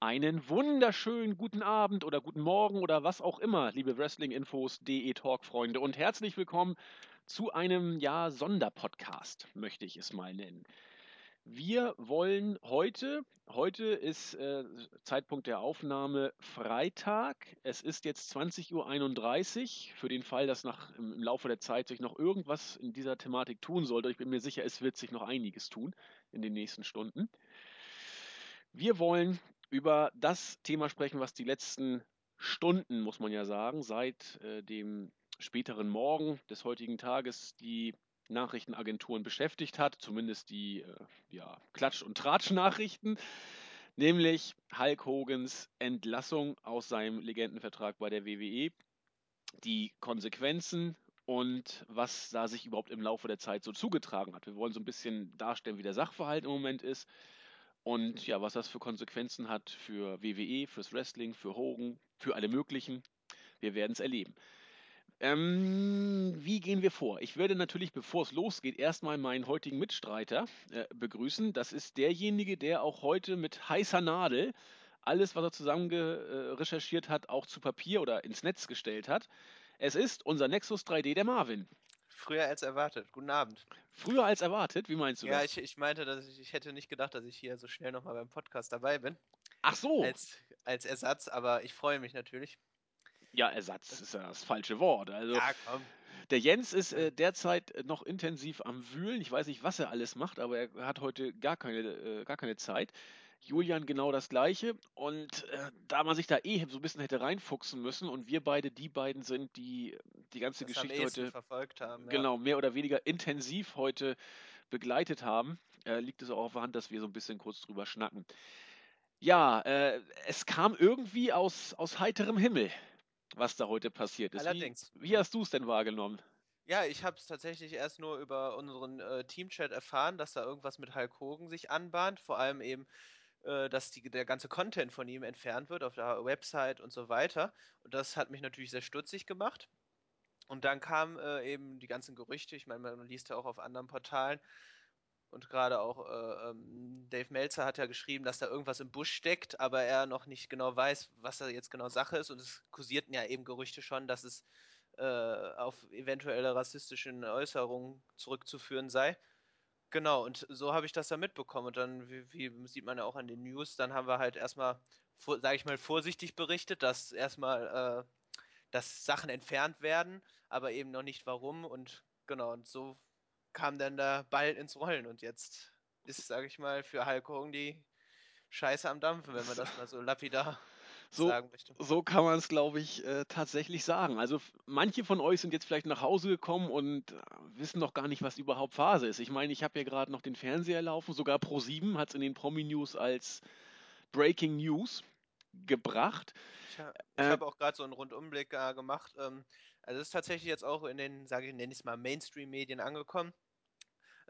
Einen wunderschönen guten Abend oder guten Morgen oder was auch immer, liebe Wrestling-Infos.de Talk-Freunde und herzlich willkommen zu einem, ja, Sonderpodcast, möchte ich es mal nennen. Wir wollen heute, heute ist äh, Zeitpunkt der Aufnahme Freitag. Es ist jetzt 20.31 Uhr. Für den Fall, dass nach, im, Laufe der Zeit sich noch irgendwas in dieser Thematik tun sollte, ich bin mir sicher, es wird sich noch einiges tun in den nächsten Stunden. Wir wollen über das Thema sprechen, was die letzten Stunden, muss man ja sagen, seit äh, dem späteren Morgen des heutigen Tages die Nachrichtenagenturen beschäftigt hat, zumindest die äh, ja, Klatsch- und Tratsch-Nachrichten, nämlich Hulk Hogans Entlassung aus seinem Legendenvertrag bei der WWE, die Konsequenzen und was da sich überhaupt im Laufe der Zeit so zugetragen hat. Wir wollen so ein bisschen darstellen, wie der Sachverhalt im Moment ist und ja, was das für Konsequenzen hat für WWE, fürs Wrestling, für Hogan, für alle möglichen. Wir werden es erleben. Ähm, wie gehen wir vor? Ich werde natürlich, bevor es losgeht, erstmal meinen heutigen Mitstreiter äh, begrüßen. Das ist derjenige, der auch heute mit heißer Nadel alles, was er zusammen äh, recherchiert hat, auch zu Papier oder ins Netz gestellt hat. Es ist unser Nexus 3D, der Marvin. Früher als erwartet. Guten Abend. Früher als erwartet? Wie meinst du ja, das? Ja, ich, ich meinte, dass ich, ich hätte nicht gedacht, dass ich hier so schnell nochmal beim Podcast dabei bin. Ach so. Als, als Ersatz, aber ich freue mich natürlich. Ja, Ersatz ist ja das falsche Wort. Also, ja, komm. Der Jens ist äh, derzeit noch intensiv am Wühlen. Ich weiß nicht, was er alles macht, aber er hat heute gar keine, äh, gar keine Zeit. Julian genau das gleiche. Und äh, da man sich da eh so ein bisschen hätte reinfuchsen müssen und wir beide die beiden sind, die die ganze das Geschichte heute verfolgt haben, genau mehr oder weniger intensiv heute begleitet haben, äh, liegt es auch auf der Hand, dass wir so ein bisschen kurz drüber schnacken. Ja, äh, es kam irgendwie aus, aus heiterem Himmel was da heute passiert ist. Allerdings. Wie, wie hast du es denn wahrgenommen? Ja, ich habe es tatsächlich erst nur über unseren äh, Teamchat erfahren, dass da irgendwas mit Hulk Hogan sich anbahnt. Vor allem eben, äh, dass die, der ganze Content von ihm entfernt wird auf der Website und so weiter. Und das hat mich natürlich sehr stutzig gemacht. Und dann kamen äh, eben die ganzen Gerüchte. Ich meine, man liest ja auch auf anderen Portalen, und gerade auch äh, ähm, Dave Meltzer hat ja geschrieben, dass da irgendwas im Busch steckt, aber er noch nicht genau weiß, was da jetzt genau Sache ist. Und es kursierten ja eben Gerüchte schon, dass es äh, auf eventuelle rassistischen Äußerungen zurückzuführen sei. Genau, und so habe ich das da mitbekommen. Und dann, wie, wie, sieht man ja auch an den News, dann haben wir halt erstmal, sage ich mal, vorsichtig berichtet, dass erstmal, äh, dass Sachen entfernt werden, aber eben noch nicht warum. Und genau, und so kam dann der Ball ins Rollen und jetzt ist, sage ich mal, für Hulk Hogan die Scheiße am Dampfen, wenn man das mal so lapidar so, sagen möchte. So kann man es, glaube ich, äh, tatsächlich sagen. Also manche von euch sind jetzt vielleicht nach Hause gekommen und äh, wissen noch gar nicht, was überhaupt Phase ist. Ich meine, ich habe hier gerade noch den Fernseher laufen, sogar Pro7 hat es in den Promi-News als Breaking News gebracht. Ich, ha ich äh, habe auch gerade so einen Rundumblick gemacht. Ähm, also es ist tatsächlich jetzt auch in den, sage ich, nenne ich es mal, Mainstream-Medien angekommen.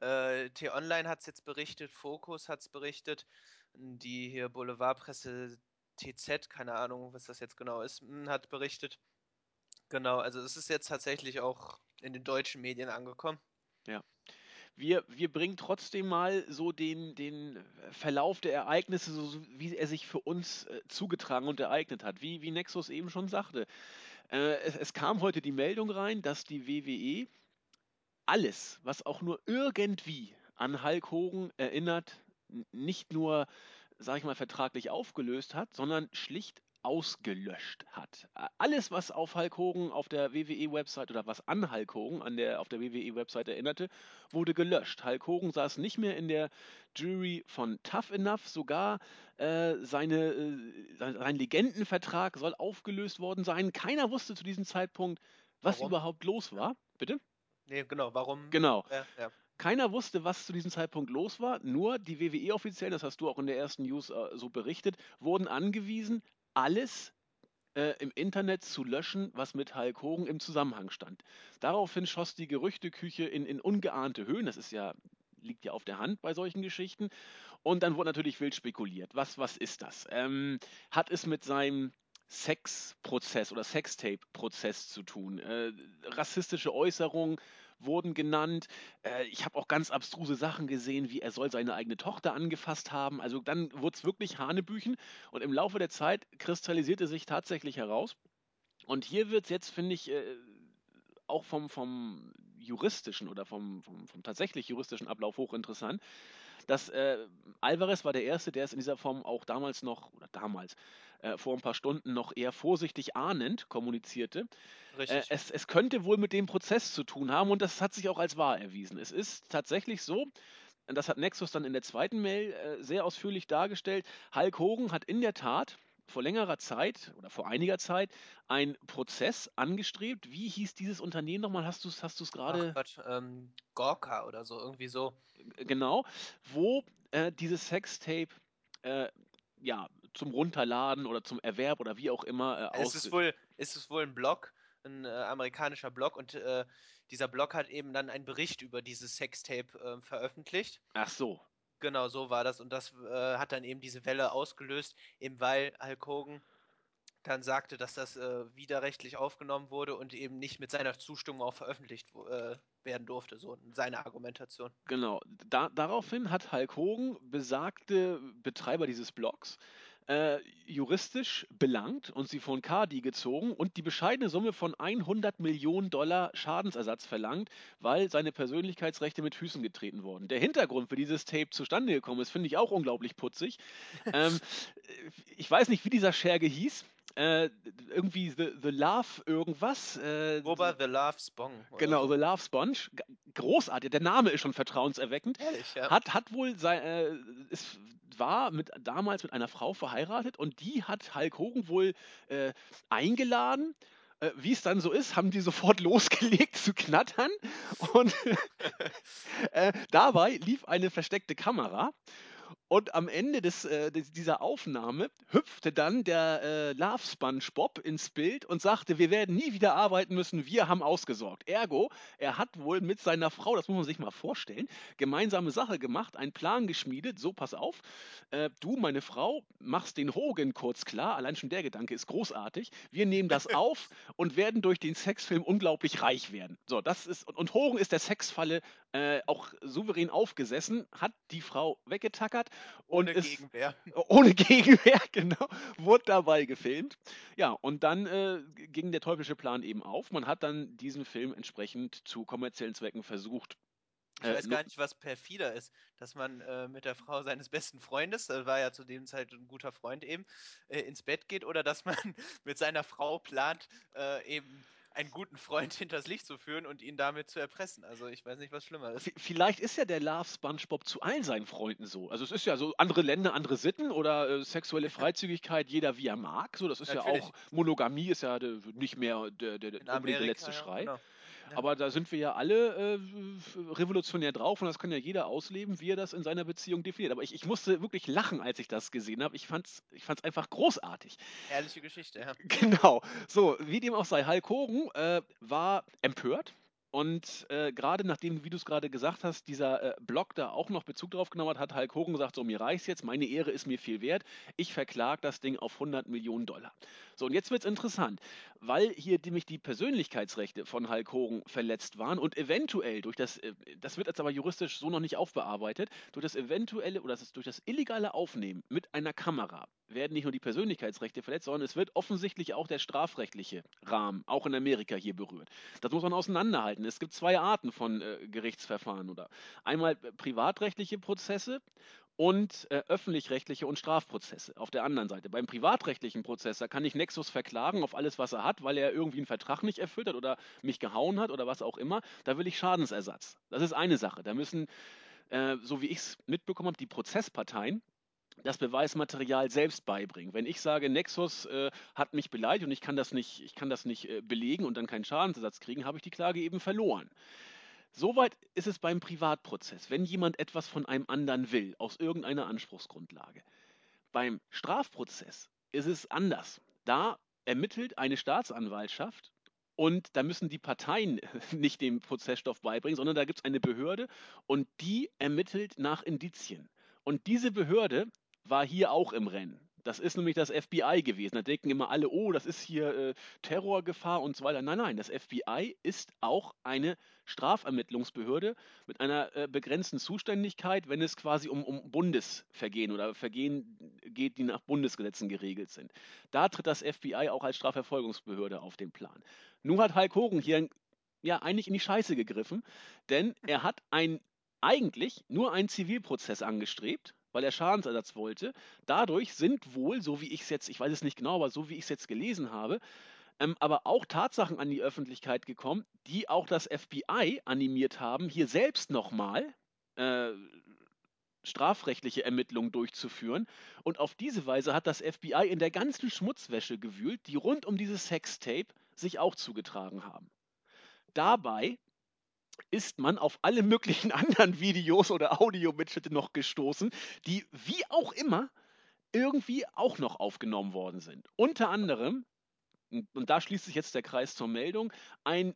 Äh, T-Online hat es jetzt berichtet, Focus hat es berichtet, die hier Boulevardpresse TZ, keine Ahnung, was das jetzt genau ist, hm, hat berichtet. Genau, also es ist jetzt tatsächlich auch in den deutschen Medien angekommen. Ja. Wir, wir bringen trotzdem mal so den, den Verlauf der Ereignisse, so wie er sich für uns äh, zugetragen und ereignet hat, wie, wie Nexus eben schon sagte. Äh, es, es kam heute die Meldung rein, dass die WWE alles, was auch nur irgendwie an Hulk Hogan erinnert, nicht nur, sag ich mal, vertraglich aufgelöst hat, sondern schlicht ausgelöscht hat. Alles, was auf Hulk Hogan auf der WWE-Website oder was an Hulk Hogan an der, auf der WWE-Website erinnerte, wurde gelöscht. Hulk Hogan saß nicht mehr in der Jury von Tough Enough, sogar äh, seine, äh, sein Legendenvertrag soll aufgelöst worden sein. Keiner wusste zu diesem Zeitpunkt, was Warum? überhaupt los war. Bitte? Nee, genau, warum? Genau. Ja, ja. Keiner wusste, was zu diesem Zeitpunkt los war. Nur die WWE-Offiziellen, das hast du auch in der ersten News äh, so berichtet, wurden angewiesen, alles äh, im Internet zu löschen, was mit Hulk Hogan im Zusammenhang stand. Daraufhin schoss die Gerüchteküche in, in ungeahnte Höhen. Das ist ja liegt ja auf der Hand bei solchen Geschichten. Und dann wurde natürlich wild spekuliert. Was, was ist das? Ähm, hat es mit seinem Sexprozess oder Sextape-Prozess zu tun? Äh, rassistische Äußerungen wurden genannt. Äh, ich habe auch ganz abstruse Sachen gesehen, wie er soll seine eigene Tochter angefasst haben. Also dann wurde es wirklich Hanebüchen und im Laufe der Zeit kristallisierte sich tatsächlich heraus. Und hier wird es jetzt, finde ich, äh, auch vom, vom juristischen oder vom, vom, vom tatsächlich juristischen Ablauf hochinteressant, dass äh, Alvarez war der Erste, der es in dieser Form auch damals noch, oder damals, äh, vor ein paar Stunden noch eher vorsichtig ahnend kommunizierte. Äh, es, es könnte wohl mit dem Prozess zu tun haben und das hat sich auch als wahr erwiesen. Es ist tatsächlich so, das hat Nexus dann in der zweiten Mail äh, sehr ausführlich dargestellt, Hulk Hogan hat in der Tat vor längerer Zeit oder vor einiger Zeit einen Prozess angestrebt. Wie hieß dieses Unternehmen nochmal? Hast du es hast gerade ähm, Gorka oder so, irgendwie so. genau, wo äh, dieses Sextape äh, ja zum Runterladen oder zum Erwerb oder wie auch immer äh, Es ist wohl, es ist wohl ein Blog, ein äh, amerikanischer Blog und äh, dieser Blog hat eben dann einen Bericht über dieses Sextape äh, veröffentlicht. Ach so, Genau, so war das und das äh, hat dann eben diese Welle ausgelöst, eben weil Hulk Hogan dann sagte, dass das äh, widerrechtlich aufgenommen wurde und eben nicht mit seiner Zustimmung auch veröffentlicht äh, werden durfte, so seine Argumentation. genau. Da, daraufhin hat Hulk Hogan besagte Betreiber dieses Blogs äh, juristisch belangt und sie von Cardi gezogen und die bescheidene Summe von 100 Millionen Dollar Schadensersatz verlangt, weil seine Persönlichkeitsrechte mit Füßen getreten wurden. Der Hintergrund, wie dieses Tape zustande gekommen ist, finde ich auch unglaublich putzig. ähm, ich weiß nicht, wie dieser Scherge hieß. Äh, irgendwie The, The Love irgendwas. Äh, Robert the Love Spong. oder Genau. The Love Sponge. Großartig. Der Name ist schon vertrauenserweckend. Ehrlich, ja. Hat, hat wohl sein, äh, es war mit, damals mit einer Frau verheiratet und die hat Hulk Hogan wohl äh, eingeladen. Äh, Wie es dann so ist, haben die sofort losgelegt zu knattern und äh, dabei lief eine versteckte Kamera. Und am Ende des, äh, dieser Aufnahme hüpfte dann der äh, Love SpongeBob ins Bild und sagte, wir werden nie wieder arbeiten müssen, wir haben ausgesorgt. Ergo, er hat wohl mit seiner Frau, das muss man sich mal vorstellen, gemeinsame Sache gemacht, einen Plan geschmiedet, so pass auf, äh, du, meine Frau, machst den Hogan kurz klar, allein schon der Gedanke ist großartig, wir nehmen das auf und werden durch den Sexfilm unglaublich reich werden. So, das ist, und, und Hogan ist der Sexfalle äh, auch souverän aufgesessen, hat die Frau weggetackert und Ohne ist Gegenwehr. ohne Gegenwehr, genau, wurde dabei gefilmt. Ja, und dann äh, ging der teuflische Plan eben auf. Man hat dann diesen Film entsprechend zu kommerziellen Zwecken versucht. Ich äh, weiß gar nicht, was perfider ist, dass man äh, mit der Frau seines besten Freundes, das war ja zu dem Zeit ein guter Freund eben, äh, ins Bett geht oder dass man mit seiner Frau plant, äh, eben einen guten Freund hinters Licht zu führen und ihn damit zu erpressen. Also ich weiß nicht, was schlimmer ist. Vielleicht ist ja der Love SpongeBob zu allen seinen Freunden so. Also es ist ja so andere Länder, andere Sitten oder äh, sexuelle Freizügigkeit, jeder wie er mag. So, das ist Natürlich. ja auch Monogamie ist ja de, nicht mehr der, der, der In unbedingt der letzte Amerika, ja, Schrei. genau. Ja. Aber da sind wir ja alle äh, revolutionär drauf und das kann ja jeder ausleben, wie er das in seiner Beziehung definiert. Aber ich, ich musste wirklich lachen, als ich das gesehen habe. Ich fand's, ich fand's einfach großartig. Herrliche Geschichte, ja. Genau. So, wie dem auch sei, Hulk Hogan äh, war empört. Und äh, gerade nachdem, wie du es gerade gesagt hast, dieser äh, Blog da auch noch Bezug drauf genommen hat, hat Hulk Hogan gesagt, so mir reicht's jetzt, meine Ehre ist mir viel wert, ich verklag das Ding auf 100 Millionen Dollar. So, und jetzt wird's interessant, weil hier nämlich die Persönlichkeitsrechte von Hulk Hogan verletzt waren und eventuell durch das, äh, das wird jetzt aber juristisch so noch nicht aufbearbeitet, durch das eventuelle oder das, durch das illegale Aufnehmen mit einer Kamera werden nicht nur die Persönlichkeitsrechte verletzt, sondern es wird offensichtlich auch der strafrechtliche Rahmen, auch in Amerika hier berührt. Das muss man auseinanderhalten. Es gibt zwei Arten von äh, Gerichtsverfahren oder einmal äh, privatrechtliche Prozesse und äh, öffentlich-rechtliche und Strafprozesse auf der anderen Seite. Beim privatrechtlichen Prozess, da kann ich Nexus verklagen auf alles, was er hat, weil er irgendwie einen Vertrag nicht erfüllt hat oder mich gehauen hat oder was auch immer. Da will ich Schadensersatz. Das ist eine Sache. Da müssen, äh, so wie ich es mitbekommen habe, die Prozessparteien das Beweismaterial selbst beibringen. Wenn ich sage, Nexus äh, hat mich beleidigt und ich kann das nicht, ich kann das nicht äh, belegen und dann keinen Schadensersatz kriegen, habe ich die Klage eben verloren. Soweit ist es beim Privatprozess, wenn jemand etwas von einem anderen will, aus irgendeiner Anspruchsgrundlage. Beim Strafprozess ist es anders. Da ermittelt eine Staatsanwaltschaft und da müssen die Parteien nicht den Prozessstoff beibringen, sondern da gibt es eine Behörde und die ermittelt nach Indizien. Und diese Behörde war hier auch im Rennen. Das ist nämlich das FBI gewesen. Da denken immer alle, oh, das ist hier äh, Terrorgefahr und so weiter. Nein, nein, das FBI ist auch eine Strafermittlungsbehörde mit einer äh, begrenzten Zuständigkeit, wenn es quasi um, um Bundesvergehen oder Vergehen geht, die nach Bundesgesetzen geregelt sind. Da tritt das FBI auch als Strafverfolgungsbehörde auf den Plan. Nun hat Hulk Hogan hier ja eigentlich in die Scheiße gegriffen, denn er hat ein eigentlich nur einen Zivilprozess angestrebt, weil er Schadensersatz wollte. Dadurch sind wohl, so wie ich es jetzt, ich weiß es nicht genau, aber so wie ich es jetzt gelesen habe, ähm, aber auch Tatsachen an die Öffentlichkeit gekommen, die auch das FBI animiert haben, hier selbst nochmal äh, strafrechtliche Ermittlungen durchzuführen. Und auf diese Weise hat das FBI in der ganzen Schmutzwäsche gewühlt, die rund um dieses Sextape sich auch zugetragen haben. Dabei ist man auf alle möglichen anderen Videos oder Audiomitschnitte noch gestoßen, die wie auch immer irgendwie auch noch aufgenommen worden sind. Unter anderem, und da schließt sich jetzt der Kreis zur Meldung, ein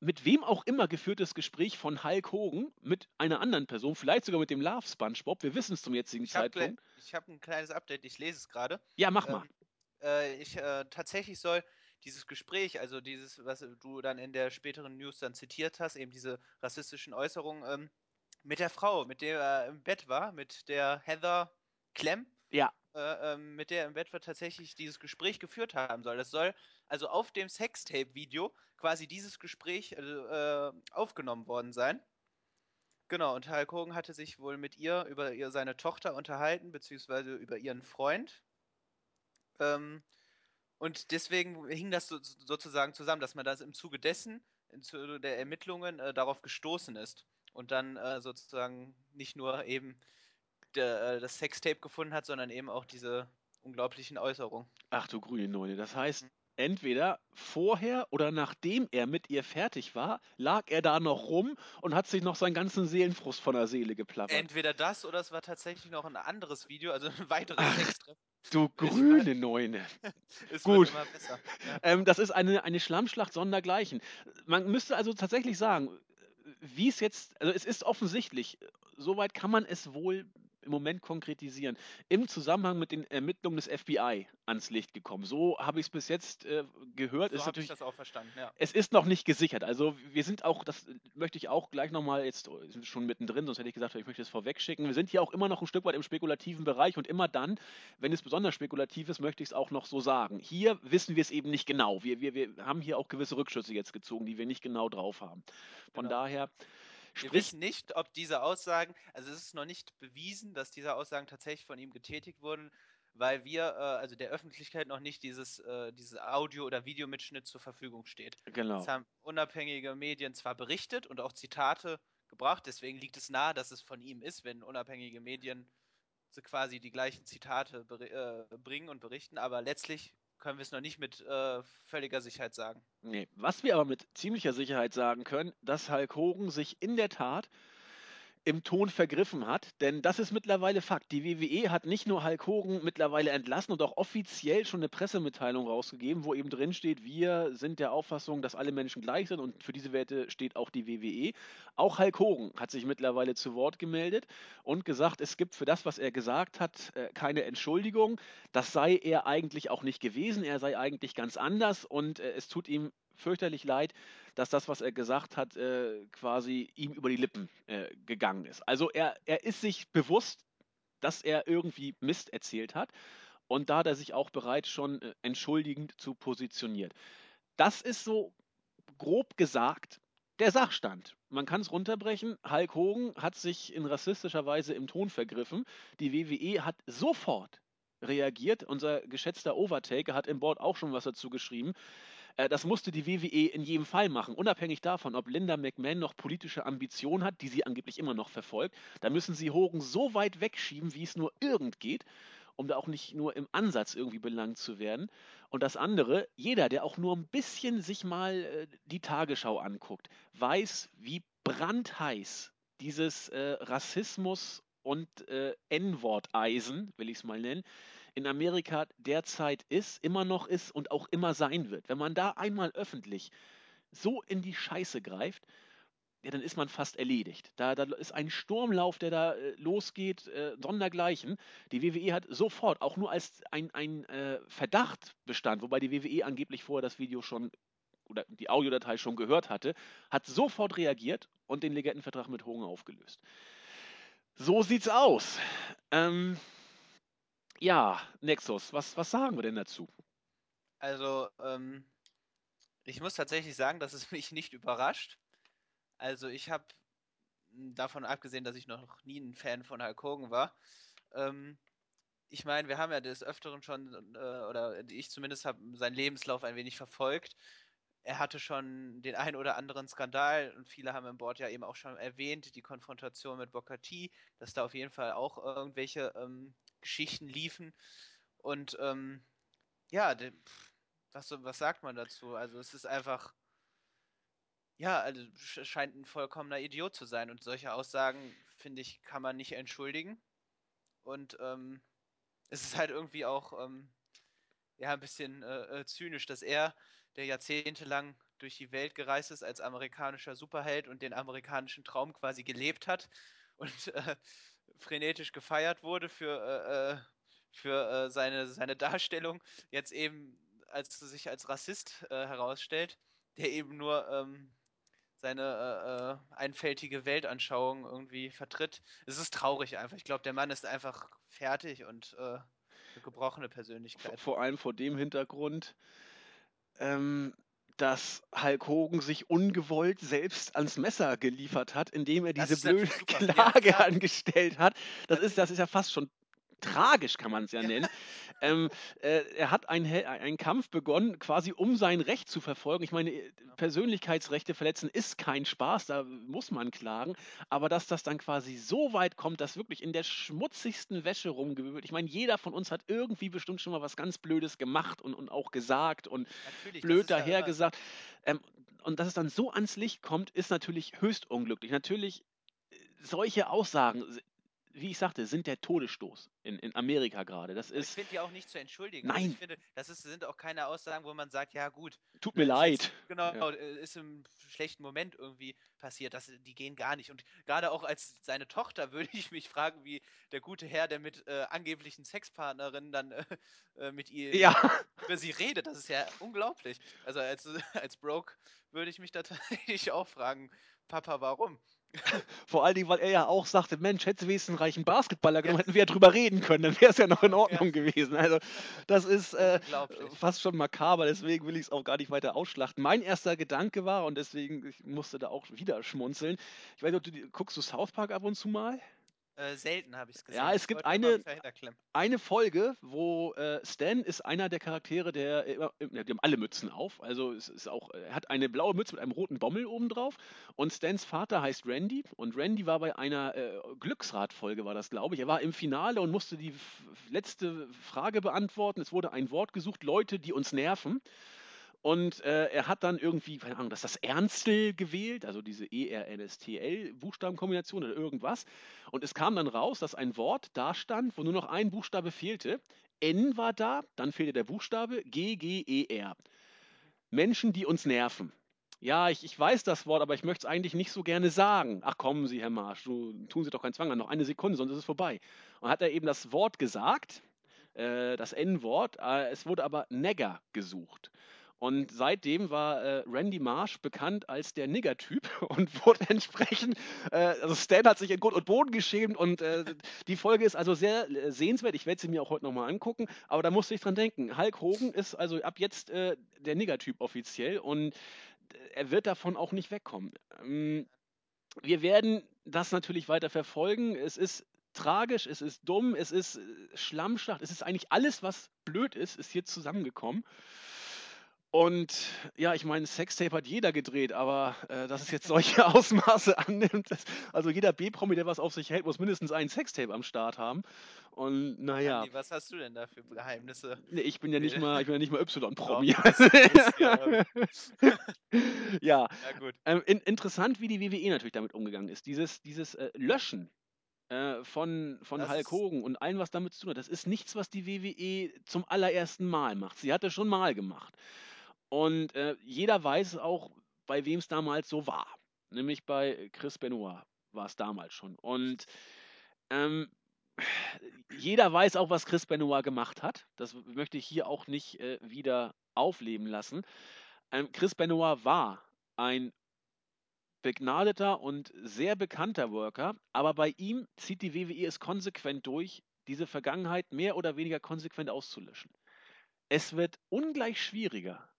mit wem auch immer geführtes Gespräch von Hulk Hogan mit einer anderen Person, vielleicht sogar mit dem Love SpongeBob. Wir wissen es zum jetzigen Ich habe Zeitpunkt. hab ein kleines Update, ich lese es gerade. Ja, mach mal. Ähm, äh, ich, äh, tatsächlich soll dieses Gespräch, also dieses, was du dann in der späteren News dann zitiert hast, eben diese rassistischen Äußerungen, ähm, mit der Frau, mit der er im Bett war, mit der Heather Clem, Ja, äh, ähm, mit der er im Bett war, tatsächlich dieses Gespräch geführt haben soll. Das soll also auf dem Sextape-Video quasi dieses Gespräch äh, aufgenommen worden sein. Genau, und Hulk Hogan hatte sich wohl mit ihr über ihr, seine Tochter unterhalten, beziehungsweise über ihren Freund. Ähm, und deswegen hing das so, sozusagen zusammen, dass man das im Zuge dessen, im Zuge der Ermittlungen, äh, darauf gestoßen ist. Und dann äh, sozusagen nicht nur eben der, äh, das Sextape gefunden hat, sondern eben auch diese unglaublichen Äußerungen. ach du grüne Neune. Das heißt, Mhm. entweder vorher oder nachdem er mit ihr fertig war, lag er da noch rum und hat sich noch seinen ganzen Seelenfrust von der Seele geplappert. Entweder das oder es war tatsächlich noch ein anderes Video, also ein weiteres Sextreffen. Du grüne Neune. Gut. Ja. Ähm, das ist eine, eine Schlammschlacht sondergleichen. Man müsste also tatsächlich sagen, wie es jetzt, also es ist offensichtlich, soweit kann man es wohl im Moment konkretisieren, im Zusammenhang mit den Ermittlungen des FBI ans Licht gekommen. So habe ich es bis jetzt äh, gehört. So habe ich das auch verstanden, ja. es ist noch nicht gesichert. Also wir sind auch, das möchte ich auch gleich nochmal jetzt sind schon mittendrin, sonst hätte ich gesagt, ich möchte es vorwegschicken. Wir sind hier auch immer noch ein Stück weit im spekulativen Bereich und immer dann, wenn es besonders spekulativ ist, möchte ich es auch noch so sagen. Hier wissen wir es eben nicht genau. Wir, wir, wir haben hier auch gewisse Rückschlüsse jetzt gezogen, die wir nicht genau drauf haben. Von Genau. daher Wir wissen nicht, ob diese Aussagen, also es ist noch nicht bewiesen, dass diese Aussagen tatsächlich von ihm getätigt wurden, weil wir, äh, also der Öffentlichkeit noch nicht dieses, äh, dieses Audio- oder Videomitschnitt zur Verfügung steht. genau. Es haben unabhängige Medien zwar berichtet und auch Zitate gebracht, deswegen liegt es nahe, dass es von ihm ist, wenn unabhängige Medien so quasi die gleichen Zitate äh, bringen und berichten, aber letztlich können wir es noch nicht mit äh, völliger Sicherheit sagen. Nee. Was wir aber mit ziemlicher Sicherheit sagen können, dass Hulk Hogan sich in der Tat im Ton vergriffen hat, denn das ist mittlerweile Fakt. Die WWE hat nicht nur Hulk Hogan mittlerweile entlassen und auch offiziell schon eine Pressemitteilung rausgegeben, wo eben drin steht, wir sind der Auffassung, dass alle Menschen gleich sind und für diese Werte steht auch die WWE. Auch Hulk Hogan hat sich mittlerweile zu Wort gemeldet und gesagt, es gibt für das, was er gesagt hat, äh, keine Entschuldigung. Das sei er eigentlich auch nicht gewesen. Er sei eigentlich ganz anders und äh, es tut ihm fürchterlich leid, dass das, was er gesagt hat, äh, quasi ihm über die Lippen äh, gegangen ist. Also er, er ist sich bewusst, dass er irgendwie Mist erzählt hat und da hat er sich auch bereits schon äh, entschuldigend zu positioniert. Das ist so grob gesagt der Sachstand. Man kann es runterbrechen. Hulk Hogan hat sich in rassistischer Weise im Ton vergriffen. Die WWE hat sofort reagiert. Unser geschätzter Overtaker hat im Board auch schon was dazu geschrieben. Äh, Das musste die WWE in jedem Fall machen, unabhängig davon, ob Linda McMahon noch politische Ambitionen hat, die sie angeblich immer noch verfolgt. Da müssen sie Hogan so weit wegschieben, wie es nur irgend geht, um da auch nicht nur im Ansatz irgendwie belangt zu werden. Und das andere, jeder, der auch nur ein bisschen sich mal äh, die Tagesschau anguckt, weiß, wie brandheiß dieses äh, Rassismus und äh, N-Wort-Eisen, will ich es mal nennen, in Amerika derzeit ist, immer noch ist und auch immer sein wird. Wenn man da einmal öffentlich so in die Scheiße greift, ja, dann ist man fast erledigt. Da, da ist ein Sturmlauf, der da äh, losgeht, äh, sondergleichen. Die WWE hat sofort, auch nur als ein, ein äh, Verdacht bestand, wobei die WWE angeblich vorher das Video schon oder die Audiodatei schon gehört hatte, hat sofort reagiert und den Legendenvertrag mit Hogan aufgelöst. So sieht's aus. Ähm, ja, Nexus, was, was sagen wir denn dazu? Also, ähm, ich muss tatsächlich sagen, dass es mich nicht überrascht. Also, ich habe davon abgesehen, dass ich noch nie ein Fan von Hulk Hogan war, ähm, ich meine, wir haben ja des Öfteren schon, äh, oder ich zumindest habe seinen Lebenslauf ein wenig verfolgt. Er hatte schon den einen oder anderen Skandal und viele haben im Board ja eben auch schon erwähnt, die Konfrontation mit Booker dass da auf jeden Fall auch irgendwelche ähm, Geschichten liefen. Und ähm, ja, de, was, was sagt man dazu? Also es ist einfach, ja, also scheint ein vollkommener Idiot zu sein. Und solche Aussagen, finde ich, kann man nicht entschuldigen. Und ähm, es ist halt irgendwie auch ähm, ja, ein bisschen äh, äh, zynisch, dass er, der jahrzehntelang durch die Welt gereist ist als amerikanischer Superheld und den amerikanischen Traum quasi gelebt hat und äh, frenetisch gefeiert wurde für, äh, äh für äh, seine, seine Darstellung, jetzt eben als sich als Rassist äh, herausstellt, der eben nur ähm, seine äh, einfältige Weltanschauung irgendwie vertritt. Es ist traurig einfach. Ich glaube, der Mann ist einfach fertig und äh, eine gebrochene Persönlichkeit. Vor, vor allem vor dem Hintergrund, ähm, dass Hulk Hogan sich ungewollt selbst ans Messer geliefert hat, indem er diese blöde Klage ja, angestellt hat. Das ist, das ist ja fast schon tragisch, kann man es ja, nennen. ähm, äh, er hat einen Kampf begonnen, quasi um sein Recht zu verfolgen. Ich meine, äh, Persönlichkeitsrechte verletzen ist kein Spaß, da muss man klagen. Aber dass das dann quasi so weit kommt, dass wirklich in der schmutzigsten Wäsche rumgewühlt. Ich meine, jeder von uns hat irgendwie bestimmt schon mal was ganz Blödes gemacht und, und auch gesagt und natürlich, blöd dahergesagt. Ja ähm, und dass es dann so ans Licht kommt, ist natürlich höchst unglücklich. Natürlich äh, solche Aussagen wie ich sagte, sind der Todesstoß in, in Amerika gerade. Das ist. Ich finde die auch nicht zu entschuldigen. Also Nein. ich finde, das ist, sind auch keine Aussagen, wo man sagt, ja gut. Tut mir leid. Jetzt, genau, ja. Äh, ist im schlechten Moment irgendwie passiert. Das, die gehen gar nicht. Und gerade auch als seine Tochter würde ich mich fragen, wie der gute Herr, der mit äh, angeblichen Sexpartnerinnen dann äh, äh mit ihr ja. über sie redet. Das ist ja unglaublich. Also als, als Broke würde ich mich da tatsächlich auch fragen, Papa, warum? Vor allen Dingen, weil er ja auch sagte, Mensch, hätte wenigstens einen reichen Basketballer genommen, ja. hätten wir ja drüber reden können, dann wäre es ja noch in Ordnung ja. gewesen. Also das ist äh, fast schon makaber, deswegen will ich es auch gar nicht weiter ausschlachten. Mein erster Gedanke war, und deswegen ich musste da auch wieder schmunzeln, ich weiß nicht, ob du guckst du South Park ab und zu mal? Äh, selten habe ich es gesehen. Ja, es gibt eine, eine Folge, wo äh, Stan ist einer der Charaktere, der, äh, die haben alle Mützen auf. Also es ist auch, er hat eine blaue Mütze mit einem roten Bommel oben drauf. Und Stans Vater heißt Randy. Und Randy war bei einer äh, Glücksradfolge, war das, glaube ich. Er war im Finale und musste die letzte Frage beantworten. Es wurde ein Wort gesucht, Leute, die uns nerven. Und äh, er hat dann irgendwie, keine Ahnung, das ist das Ernstel gewählt, also diese E-R-N-S-T-L-Buchstabenkombination oder irgendwas. Und es kam dann raus, dass ein Wort da stand, wo nur noch ein Buchstabe fehlte. N war da, dann fehlte der Buchstabe G-G-E-R. Menschen, die uns nerven. Ja, ich, ich weiß das Wort, aber ich möchte es eigentlich nicht so gerne sagen. Ach kommen Sie, Herr Marsch, du, tun Sie doch keinen Zwang an, noch eine Sekunde, sonst ist es vorbei. Und hat er eben das Wort gesagt, äh, das N-Wort, äh, es wurde aber Negger gesucht. Und seitdem war äh, Randy Marsh bekannt als der Nigger-Typ und wurde entsprechend, äh, also Stan hat sich in Grund und Boden geschämt und äh, die Folge ist also sehr äh, sehenswert. Ich werde sie mir auch heute nochmal angucken, aber da musste ich dran denken. Hulk Hogan ist also ab jetzt äh, der Nigger-Typ offiziell und äh, er wird davon auch nicht wegkommen. Ähm, wir werden das natürlich weiter verfolgen. Es ist tragisch, es ist dumm, es ist Schlammschlacht, es ist eigentlich alles, was blöd ist, ist hier zusammengekommen. Und ja, ich meine, Sextape hat jeder gedreht, aber äh, dass es jetzt solche Ausmaße annimmt, das, also jeder B-Promi, der was auf sich hält, muss mindestens ein Sextape am Start haben. Und naja. Andi, was hast du denn da für Geheimnisse? Nee, ich bin ja nicht mal, ich bin ja nicht mal Y-Promi. ja, ja. gut. Ähm, in, interessant, wie die WWE natürlich damit umgegangen ist. Dieses, dieses äh, Löschen äh, von, von Hulk Hogan und allem, was damit zu tun hat, das ist nichts, was die WWE zum allerersten Mal macht. Sie hat es schon mal gemacht. Und äh, jeder weiß auch, bei wem es damals so war. nämlich bei Chris Benoit war es damals schon. Und ähm, jeder weiß auch, was Chris Benoit gemacht hat. Das möchte ich hier auch nicht äh, wieder aufleben lassen. Ähm, Chris Benoit war ein begnadeter und sehr bekannter Worker, aber bei ihm zieht die WWE es konsequent durch, diese Vergangenheit mehr oder weniger konsequent auszulöschen. Es wird ungleich schwieriger,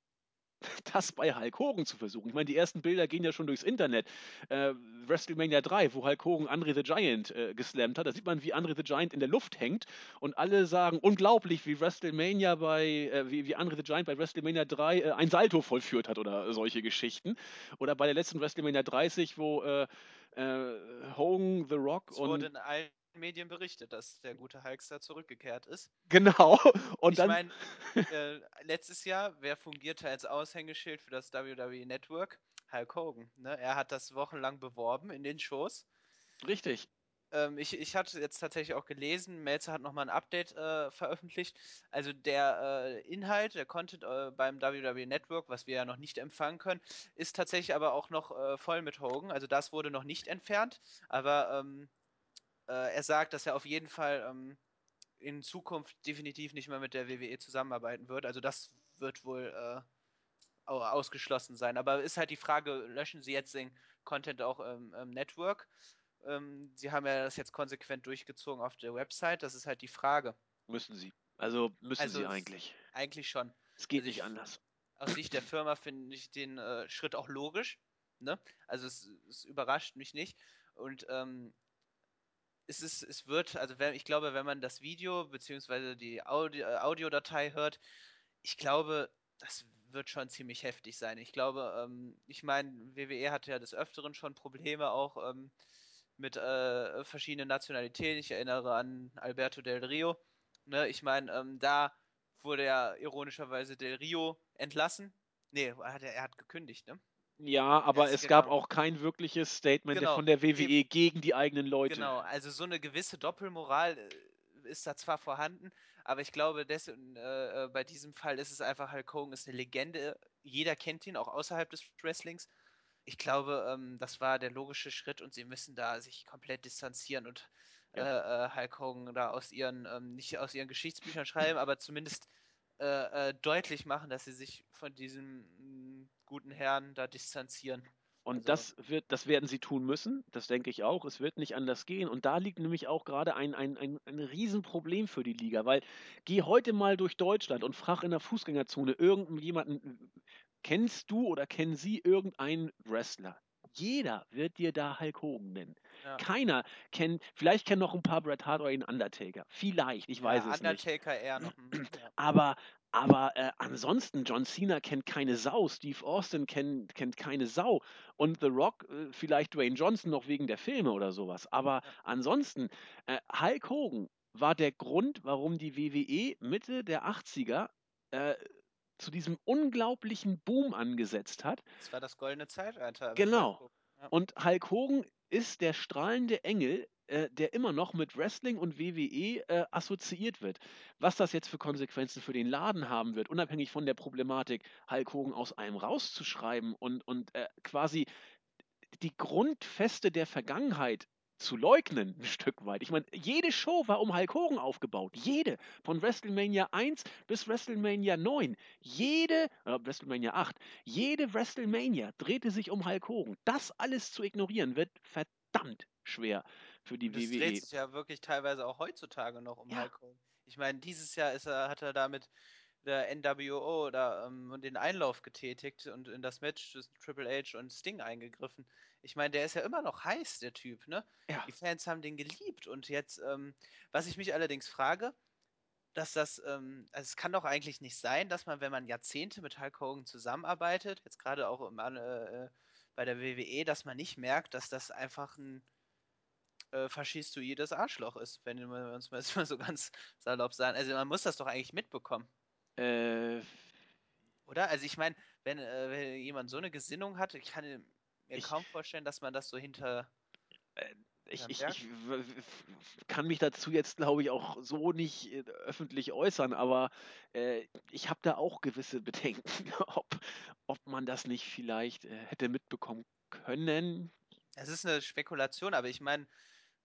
das bei Hulk Hogan zu versuchen. Ich meine, die ersten Bilder gehen ja schon durchs Internet. Äh, WrestleMania 3, wo Hulk Hogan Andre the Giant äh, geslammt hat, da sieht man, wie Andre the Giant in der Luft hängt und alle sagen, unglaublich, wie WrestleMania bei, äh, wie, wie Andre the Giant bei WrestleMania 3 äh, ein Salto vollführt hat oder solche Geschichten. Oder bei der letzten WrestleMania 30, wo äh, äh, Hogan, The Rock Es und wurde in allen Medien berichtet, dass der gute Hulkster zurückgekehrt ist. genau und ich dann meine, äh, letztes Jahr, wer fungierte als Aushängeschild für das WWE Network? Hulk Hogan. Ne? Er hat das wochenlang beworben in den Shows. richtig. Ähm, ich, ich hatte jetzt tatsächlich auch gelesen, Melzer hat nochmal ein Update äh, veröffentlicht. Also der äh, Inhalt, der Content äh, beim WWE Network, was wir ja noch nicht empfangen können, ist tatsächlich aber auch noch äh, voll mit Hogan. Also das wurde noch nicht entfernt, aber ähm, äh, er sagt, dass er auf jeden Fall ähm, in Zukunft definitiv nicht mehr mit der WWE zusammenarbeiten wird. Also das wird wohl äh, au- ausgeschlossen sein. Aber ist halt die Frage, löschen sie jetzt den Content auch im, im Network? Ähm, sie haben ja das jetzt konsequent durchgezogen auf der Website. Das ist halt die Frage. Müssen sie. Also müssen Also sie eigentlich. Eigentlich schon. Es geht also nicht ich- anders. Aus Sicht der Firma finde ich den äh, Schritt auch logisch. Ne? Also es, es überrascht mich nicht. Und ähm, es ist, es wird, also wenn, ich glaube, wenn man das Video bzw. die Audio, äh, Audiodatei hört, ich glaube, das wird schon ziemlich heftig sein. Ich glaube, ähm, ich meine, WWE hatte ja des Öfteren schon Probleme auch ähm, mit äh, verschiedenen Nationalitäten. Ich erinnere an Alberto Del Rio. Ne? Ich meine, ähm, da wurde ja ironischerweise Del Rio entlassen. Nee, er hat, er hat gekündigt, ne? Ja, aber es gab gegangen. auch kein wirkliches Statement Genau, von der WWE gegen die eigenen Leute. Genau, also so eine gewisse Doppelmoral äh, ist da zwar vorhanden, aber ich glaube, des, äh, äh, bei diesem Fall ist es einfach, Hulk Hogan ist eine Legende. Jeder kennt ihn, auch außerhalb des Wrestlings. Ich glaube, ähm, das war der logische Schritt und sie müssen da sich komplett distanzieren und Ja. äh, äh, Hulk Hogan da aus ihren, ähm, nicht aus ihren Geschichtsbüchern schreiben, aber zumindest äh, deutlich machen, dass sie sich von diesem guten Herrn da distanzieren. Und Also- das wird, das werden sie tun müssen, das denke ich auch. Es wird nicht anders gehen. Und da liegt nämlich auch gerade ein, ein, ein, ein Riesenproblem für die Liga, weil geh heute mal durch Deutschland und frag in der Fußgängerzone irgendjemanden, kennst du oder kennen sie irgendeinen Wrestler? Jeder wird dir da Hulk Hogan nennen. Ja. Keiner kennt, vielleicht kennen noch ein paar Bret Hart oder einen Undertaker. Vielleicht, ich weiß ja, es nicht. Undertaker eher noch. Aber, aber äh, ansonsten, John Cena kennt keine Sau, Steve Austin kennt, kennt keine Sau und The Rock äh, vielleicht Dwayne Johnson noch wegen der Filme oder sowas. Aber Ja. ansonsten, äh, Hulk Hogan war der Grund, warum die WWE Mitte der 80er äh, zu diesem unglaublichen Boom angesetzt hat. Das war das goldene Zeitalter. mit Genau. Ja. Und Hulk Hogan ist der strahlende Engel, äh, der immer noch mit Wrestling und WWE äh, assoziiert wird. Was das jetzt für Konsequenzen für den Laden haben wird, unabhängig von der Problematik, Hulk Hogan aus einem rauszuschreiben und, und äh, quasi die Grundfeste der Vergangenheit zu leugnen, ein Stück weit. Ich meine, jede Show war um Hulk Hogan aufgebaut. Jede. Von WrestleMania 1 bis WrestleMania 9. Jede, äh, WrestleMania 8. Jede WrestleMania drehte sich um Hulk Hogan. Das alles zu ignorieren wird verdammt schwer für die es WWE. dreht sich ja wirklich teilweise auch heutzutage noch um Ja. Hulk Hogan. Ich meine, dieses Jahr ist er, hat er damit der NWO da, ähm, den Einlauf getätigt und in das Match Triple H und Sting eingegriffen. Ich meine, der ist ja immer noch heiß, der Typ, ne? Ja. Die Fans haben den geliebt und jetzt, ähm, was ich mich allerdings frage, dass das, ähm, also es kann doch eigentlich nicht sein, dass man, wenn man Jahrzehnte mit Hulk Hogan zusammenarbeitet, jetzt gerade auch im, äh, äh, bei der WWE, dass man nicht merkt, dass das einfach ein äh, faschistoides Arschloch ist, wenn wir uns mal so ganz salopp sagen. Also man muss das doch eigentlich mitbekommen, Äh, oder? Also ich meine, wenn, äh, wenn jemand so eine Gesinnung hat, ich kann mir Ich- kaum vorstellen, dass man das so hinter. ich, Unterm ich, ich w- kann mich dazu jetzt, glaube ich, auch so nicht äh, öffentlich äußern, aber äh, ich habe da auch gewisse Bedenken, ob, ob man das nicht vielleicht äh, hätte mitbekommen können. Es ist eine Spekulation, aber ich meine,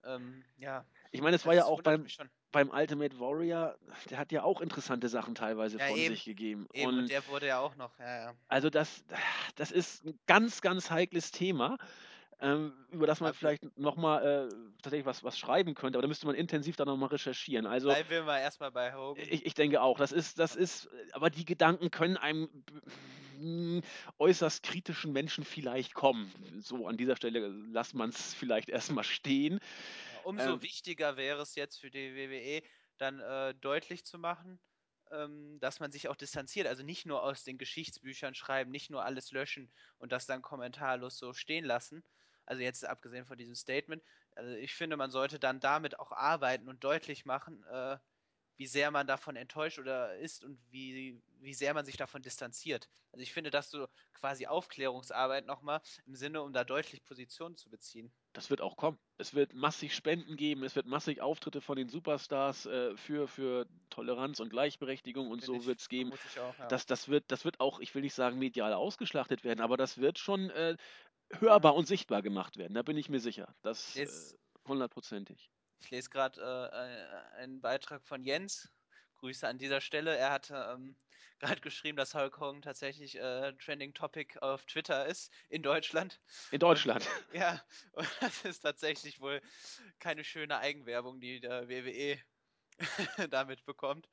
ähm, ja. Ich meine, es war ja auch beim, beim Ultimate Warrior, der hat ja auch interessante Sachen teilweise ja, von eben, sich gegeben. Eben, und, und, der wurde ja auch noch, ja, ja. Also das, das ist ein ganz, ganz heikles Thema ähm, über das man vielleicht nochmal äh, tatsächlich was, was schreiben könnte, aber da müsste man intensiv dann nochmal recherchieren. Also, Bleiben wir mal erstmal bei Hogan. Ich, ich denke auch, das ist, das ist, aber die Gedanken können einem äußerst kritischen Menschen vielleicht kommen. So, an dieser Stelle lässt man es vielleicht erstmal stehen. Umso ähm, wichtiger wäre es jetzt für die WWE, dann äh, deutlich zu machen, ähm, dass man sich auch distanziert. Also nicht nur aus den Geschichtsbüchern schreiben, nicht nur alles löschen und das dann kommentarlos so stehen lassen, also jetzt abgesehen von diesem Statement, also ich finde, man sollte dann damit auch arbeiten und deutlich machen, äh, wie sehr man davon enttäuscht oder ist und wie, wie sehr man sich davon distanziert. Also ich finde, dass so quasi Aufklärungsarbeit nochmal im Sinne, um da deutlich Positionen zu beziehen. Das wird auch kommen. Es wird massig Spenden geben, es wird massig Auftritte von den Superstars äh, für, für Toleranz und Gleichberechtigung und Find so wird es geben. Auch, ja. das, das, wird, das wird auch, ich will nicht sagen, medial ausgeschlachtet werden, aber das wird schon äh, hörbar und sichtbar gemacht werden. Da bin ich mir sicher. Das äh, hundertprozentig. Ich lese gerade äh, einen Beitrag von Jens. Grüße an dieser Stelle. Er hat ähm, gerade geschrieben, dass Hulk Hogan tatsächlich äh, Trending Topic auf Twitter ist in Deutschland. In Deutschland. Und, ja, und das ist tatsächlich wohl keine schöne Eigenwerbung, die der WWE damit bekommt.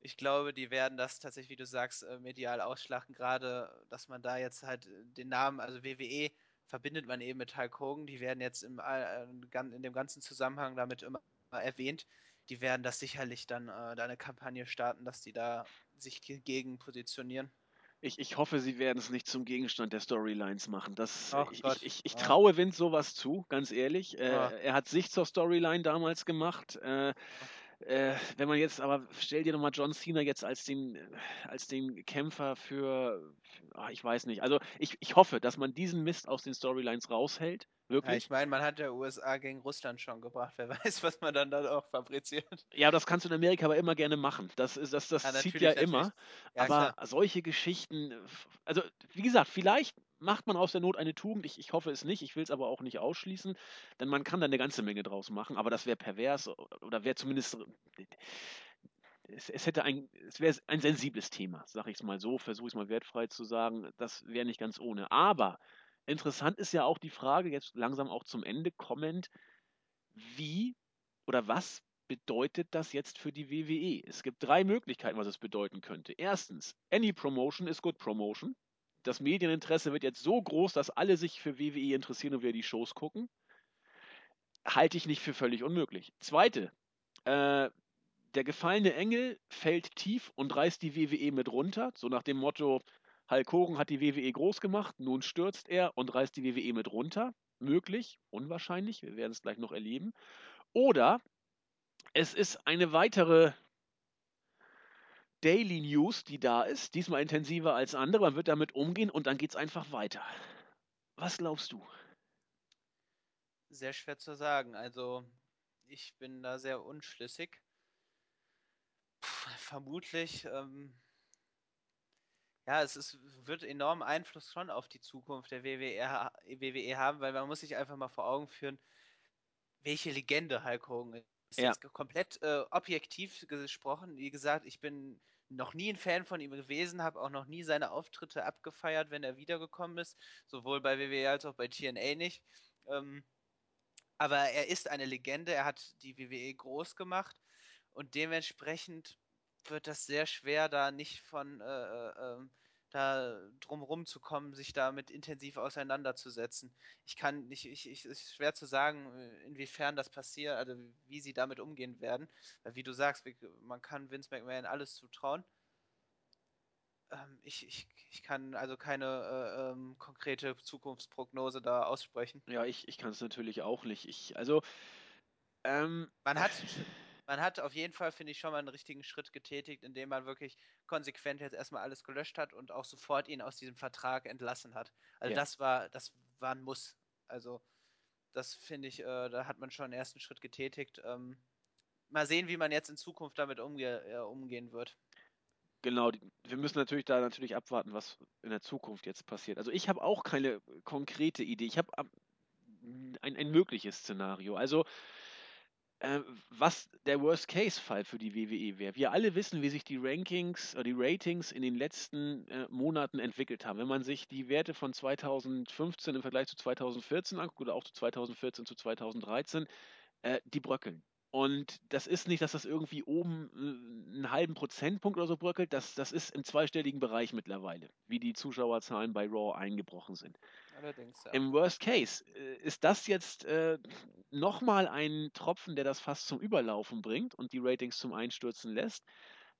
Ich glaube, die werden das tatsächlich, wie du sagst, äh, medial ausschlachten. Gerade, dass man da jetzt halt äh, den Namen, also WWE, verbindet man eben mit Hulk Hogan. Die werden jetzt im, äh, in dem ganzen Zusammenhang damit immer erwähnt. Die werden das sicherlich dann äh, da eine Kampagne starten, dass die da sich gegen positionieren. Ich, ich hoffe, sie werden es nicht zum Gegenstand der Storylines machen. Das, ich, ich, ich, ich, traue Vince sowas zu, ganz ehrlich. Äh, er hat sich zur Storyline damals gemacht. Äh, äh, wenn man jetzt, aber stell dir nochmal John Cena jetzt als den, als den Kämpfer für, ach, ich weiß nicht. Also ich, ich hoffe, dass man diesen Mist aus den Storylines raushält. Wirklich. Ja, ich meine, man hat ja USA gegen Russland schon gebracht. Wer weiß, was man dann da auch fabriziert. Ja, das kannst du in Amerika aber immer gerne machen. Das, ist, das, das ja, zieht ja immer. Ja, aber klar. solche Geschichten, also wie gesagt, vielleicht macht man aus der Not eine Tugend. Ich, ich hoffe es nicht, ich will es aber auch nicht ausschließen, denn man kann da eine ganze Menge draus machen, aber das wäre pervers oder wäre zumindest. Es, es, hätte ein, es wäre ein sensibles Thema, sage ich es mal so, versuche ich es mal wertfrei zu sagen. Das wäre nicht ganz ohne. Aber interessant ist ja auch die Frage, jetzt langsam auch zum Ende kommend, wie oder was bedeutet das jetzt für die WWE? Es gibt drei Möglichkeiten, was es bedeuten könnte. Erstens, any promotion is good promotion das Medieninteresse wird jetzt so groß, dass alle sich für WWE interessieren und wir die Shows gucken. Halte ich nicht für völlig unmöglich. Zweite, äh, der gefallene Engel fällt tief und reißt die WWE mit runter, so nach dem Motto, Hulk Hogan hat die WWE groß gemacht, nun stürzt er und reißt die WWE mit runter. Möglich, unwahrscheinlich, wir werden es gleich noch erleben. Oder es ist eine weitere Daily News, die da ist, diesmal intensiver als andere. Man wird damit umgehen und dann geht es einfach weiter. Was glaubst du? Sehr schwer zu sagen. Also, ich bin da sehr unschlüssig. Puh, vermutlich, ähm, ja, es ist, wird enormen Einfluss schon auf die Zukunft der WWE, WWE haben, weil man muss sich einfach mal vor Augen führen, welche Legende Hulk Hogan ist ist ja. jetzt komplett äh, objektiv gesprochen. Wie gesagt, ich bin noch nie ein Fan von ihm gewesen, habe auch noch nie seine Auftritte abgefeiert, wenn er wiedergekommen ist, sowohl bei WWE als auch bei TNA nicht. Ähm, aber er ist eine Legende, er hat die WWE groß gemacht und dementsprechend wird das sehr schwer, da nicht von äh, äh, ähm, da drumherum zu kommen, sich damit intensiv auseinanderzusetzen. Ich kann nicht, ich, ich, es ist schwer zu sagen, inwiefern das passiert, also wie sie damit umgehen werden. Weil wie du sagst, man kann Vince McMahon alles zutrauen. Ähm, ich, ich, ich kann also keine äh, ähm, konkrete Zukunftsprognose da aussprechen. Ja, ich, ich kann es natürlich auch nicht. Ich, also ähm, man hat man hat auf jeden Fall, finde ich, schon mal einen richtigen Schritt getätigt, indem man wirklich konsequent jetzt erstmal alles gelöscht hat und auch sofort ihn aus diesem Vertrag entlassen hat. Also ja. das war, das war ein Muss. Also das finde ich, äh, da hat man schon einen ersten Schritt getätigt. Ähm, mal sehen, wie man jetzt in Zukunft damit umge äh, umgehen wird. Genau, die wir müssen natürlich da natürlich abwarten, was in der Zukunft jetzt passiert. Also, ich habe auch keine konkrete Idee. Ich habe ab ein ein mögliches Szenario. Also äh, was der Worst-Case-Fall für die WWE wäre. Wir alle wissen, wie sich die Rankings oder die Ratings in den letzten, äh, Monaten entwickelt haben. Wenn man sich die Werte von 2015 im Vergleich zu 2014 anguckt oder auch zu 2014 zu 2013, äh, die bröckeln. Und das ist nicht, dass das irgendwie oben, äh, 'n halben Prozentpunkt oder so bröckelt, das das ist im zweistelligen Bereich mittlerweile, wie die Zuschauerzahlen bei Raw eingebrochen sind. Allerdings, ja. Im Worst Case, äh, ist das jetzt, äh, noch mal ein Tropfen, der das Fass zum Überlaufen bringt und die Ratings zum Einstürzen lässt?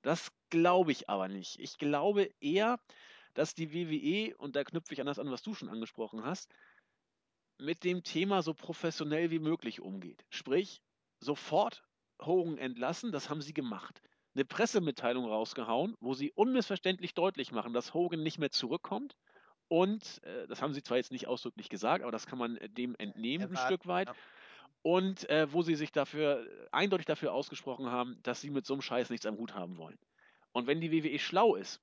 Das glaube ich aber nicht. Ich glaube eher, dass die WWE, und da knüpfe ich an das an, was du schon angesprochen hast mit dem Thema so professionell wie möglich umgeht. Sprich, sofort Hogan entlassen, das haben sie gemacht. 'Ne Pressemitteilung rausgehauen, wo sie unmissverständlich deutlich machen, dass Hogan nicht mehr zurückkommt und, äh, das haben sie zwar jetzt nicht ausdrücklich gesagt, aber das kann man, äh, dem entnehmen 'n Erwarten, Stück weit. ja. Und, äh, wo sie sich dafür eindeutig dafür ausgesprochen haben, dass sie mit so 'nem Scheiß nichts am Hut haben wollen. Und wenn die WWE schlau ist,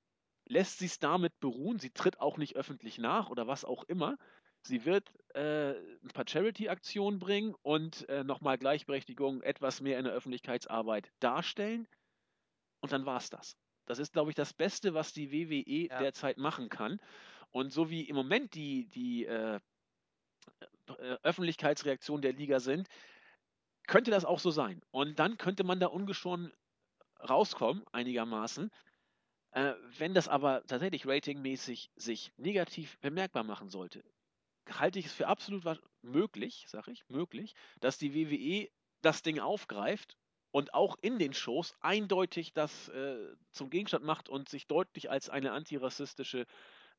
lässt sie's damit beruhen. Sie tritt auch nicht öffentlich nach oder was auch immer. Sie wird, äh, 'n paar Charity-Aktionen bringen und, äh, noch mal Gleichberechtigung etwas mehr in der Öffentlichkeitsarbeit darstellen. Und dann war's das. Das ist, glaube ich, das Beste, was die WWE Ja. derzeit machen kann. Und so wie im Moment die die, äh, äh, Öffentlichkeitsreaktionen der Liga sind, könnte das auch so sein. Und dann könnte man da ungeschoren rauskommen, einigermaßen. Äh, wenn das aber tatsächlich ratingmäßig sich negativ bemerkbar machen sollte, halte ich es für absolut möglich, sage ich, möglich, dass die WWE das Ding aufgreift und auch in den Shows eindeutig das, äh, zum Gegenstand macht und sich deutlich als eine antirassistische,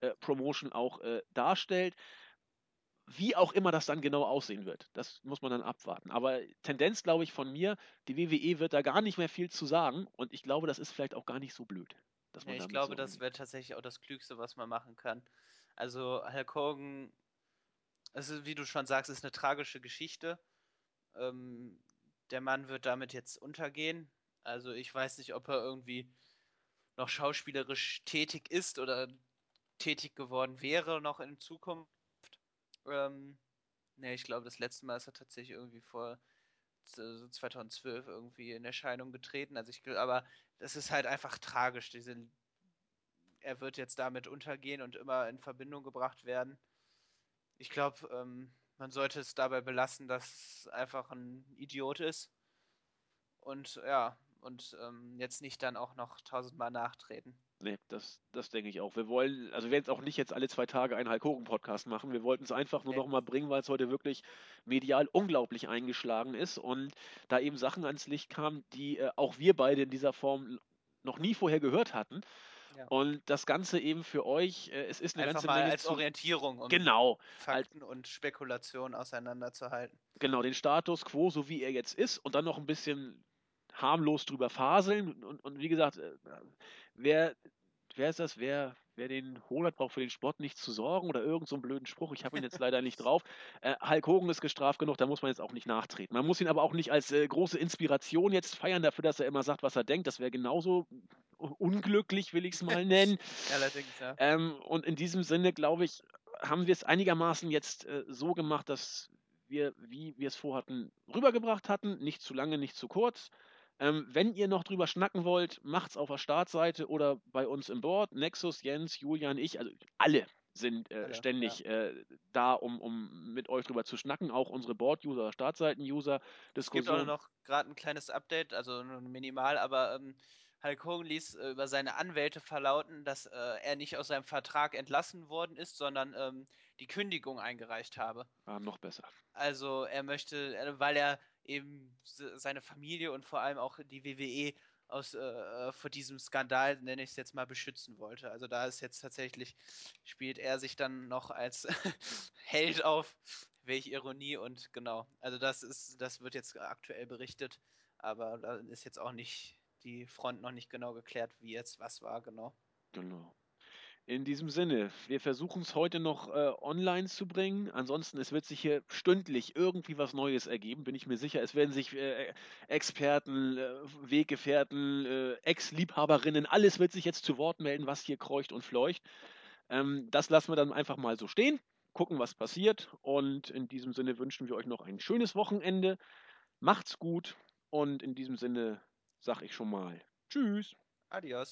äh, Promotion auch, äh, darstellt. Wie auch immer das dann genau aussehen wird, das muss man dann abwarten. Aber Tendenz, glaube ich, von mir, die WWE wird da gar nicht mehr viel zu sagen und ich glaube, das ist vielleicht auch gar nicht so blöd, dass Ja, ich glaube, so das wäre tatsächlich auch das Klügste, was man machen kann. Also, Hulk Hogan also, wie du schon sagst, ist 'ne tragische Geschichte. Ähm, der Mann wird damit jetzt untergehen. Also, ich weiß nicht, ob er irgendwie noch schauspielerisch tätig ist oder tätig geworden wäre noch in Zukunft. Ähm, ne, ich glaube, das letzte Mal ist er tatsächlich irgendwie vor so 2012 irgendwie in Erscheinung getreten. Also, ich aber das ist halt einfach tragisch, diese er wird jetzt damit untergehen und immer in Verbindung gebracht werden. Ich glaube, ähm, man sollte es dabei belassen, dass es einfach 'n Idiot ist. Und ja, und, ähm, jetzt nicht dann auch noch tausendmal nachtreten. Ne, das das denke ich auch. Wir wollen also, wir werden jetzt auch nicht jetzt alle 2 Tage einen Hulk-Hogan-Podcast machen. Wir wollten's einfach nur Ne. noch mal bringen, weil's heute wirklich medial unglaublich eingeschlagen ist und da eben Sachen ans Licht kamen, die, äh, auch wir beide in dieser Form noch nie vorher gehört hatten. Ja. Und das Ganze eben für euch äh, es ist 'ne Einfach ganze mal Menge als zu Orientierung, um genau, als Fakten und Spekulationen auseinanderzuhalten. Genau, den Status quo, so wie er jetzt ist und dann noch 'n bisschen harmlos drüber faseln. Und und wie gesagt, äh, wer wer ist das? Wer wer den Hohn hat, braucht für den Spott nicht zu sorgen oder irgend so blöden Spruch. Ich habe ihn jetzt leider nicht drauf. Äh, Hulk Hogan ist gestraft genug, da muss man jetzt auch nicht nachtreten. Man muss ihn aber auch nicht als, äh, große Inspiration jetzt feiern dafür, dass er immer sagt, was er denkt. Das wäre genauso unglücklich, will ich's mal nennen. Allerdings, ja. Ähm, und in diesem Sinne, glaube ich, haben wir's einigermaßen jetzt, äh, so gemacht, dass wir, wie wir's vorhatten, rübergebracht hatten. Nicht zu lange, nicht zu kurz. Ähm, wenn ihr noch drüber schnacken wollt, macht's auf der Startseite oder bei uns im Board. Nexus, Jens, Julian, ich, also alle sind, äh, Alle, ja. ständig, äh, da, um um mit euch drüber zu schnacken, auch unsere Board-User, Startseiten-User, Es gibt auch noch grad 'n kleines Update, also nur minimal, aber, ähm, Hulk Hogan ließ, äh, über seine Anwälte verlauten, dass, äh, er nicht aus seinem Vertrag entlassen worden ist, sondern, ähm, die Kündigung eingereicht habe. Ah, noch besser. Also, er möchte äh, weil er eben seine Familie und vor allem auch die WWE aus äh, äh, vor diesem Skandal, nenne ich's jetzt mal, beschützen wollte. Also, da ist jetzt tatsächlich spielt er sich dann noch als Held auf. Welch Ironie und genau. Also, das ist das wird jetzt aktuell berichtet, aber da ist jetzt auch nicht die Front noch nicht genau geklärt, wie jetzt was war, genau. Genau. In diesem Sinne, wir versuchen es heute noch äh, online zu bringen. Ansonsten, es wird sich hier stündlich irgendwie was Neues ergeben, bin ich mir sicher. Es werden sich äh, Experten, äh, Weggefährten, äh, Ex-Liebhaberinnen, alles wird sich jetzt zu Wort melden, was hier kreucht und fleucht. Ähm, das lassen wir dann einfach mal so stehen, gucken, was passiert. Und in diesem Sinne wünschen wir euch noch ein schönes Wochenende. Macht's gut und in diesem Sinne sage ich schon mal Tschüss. Adios.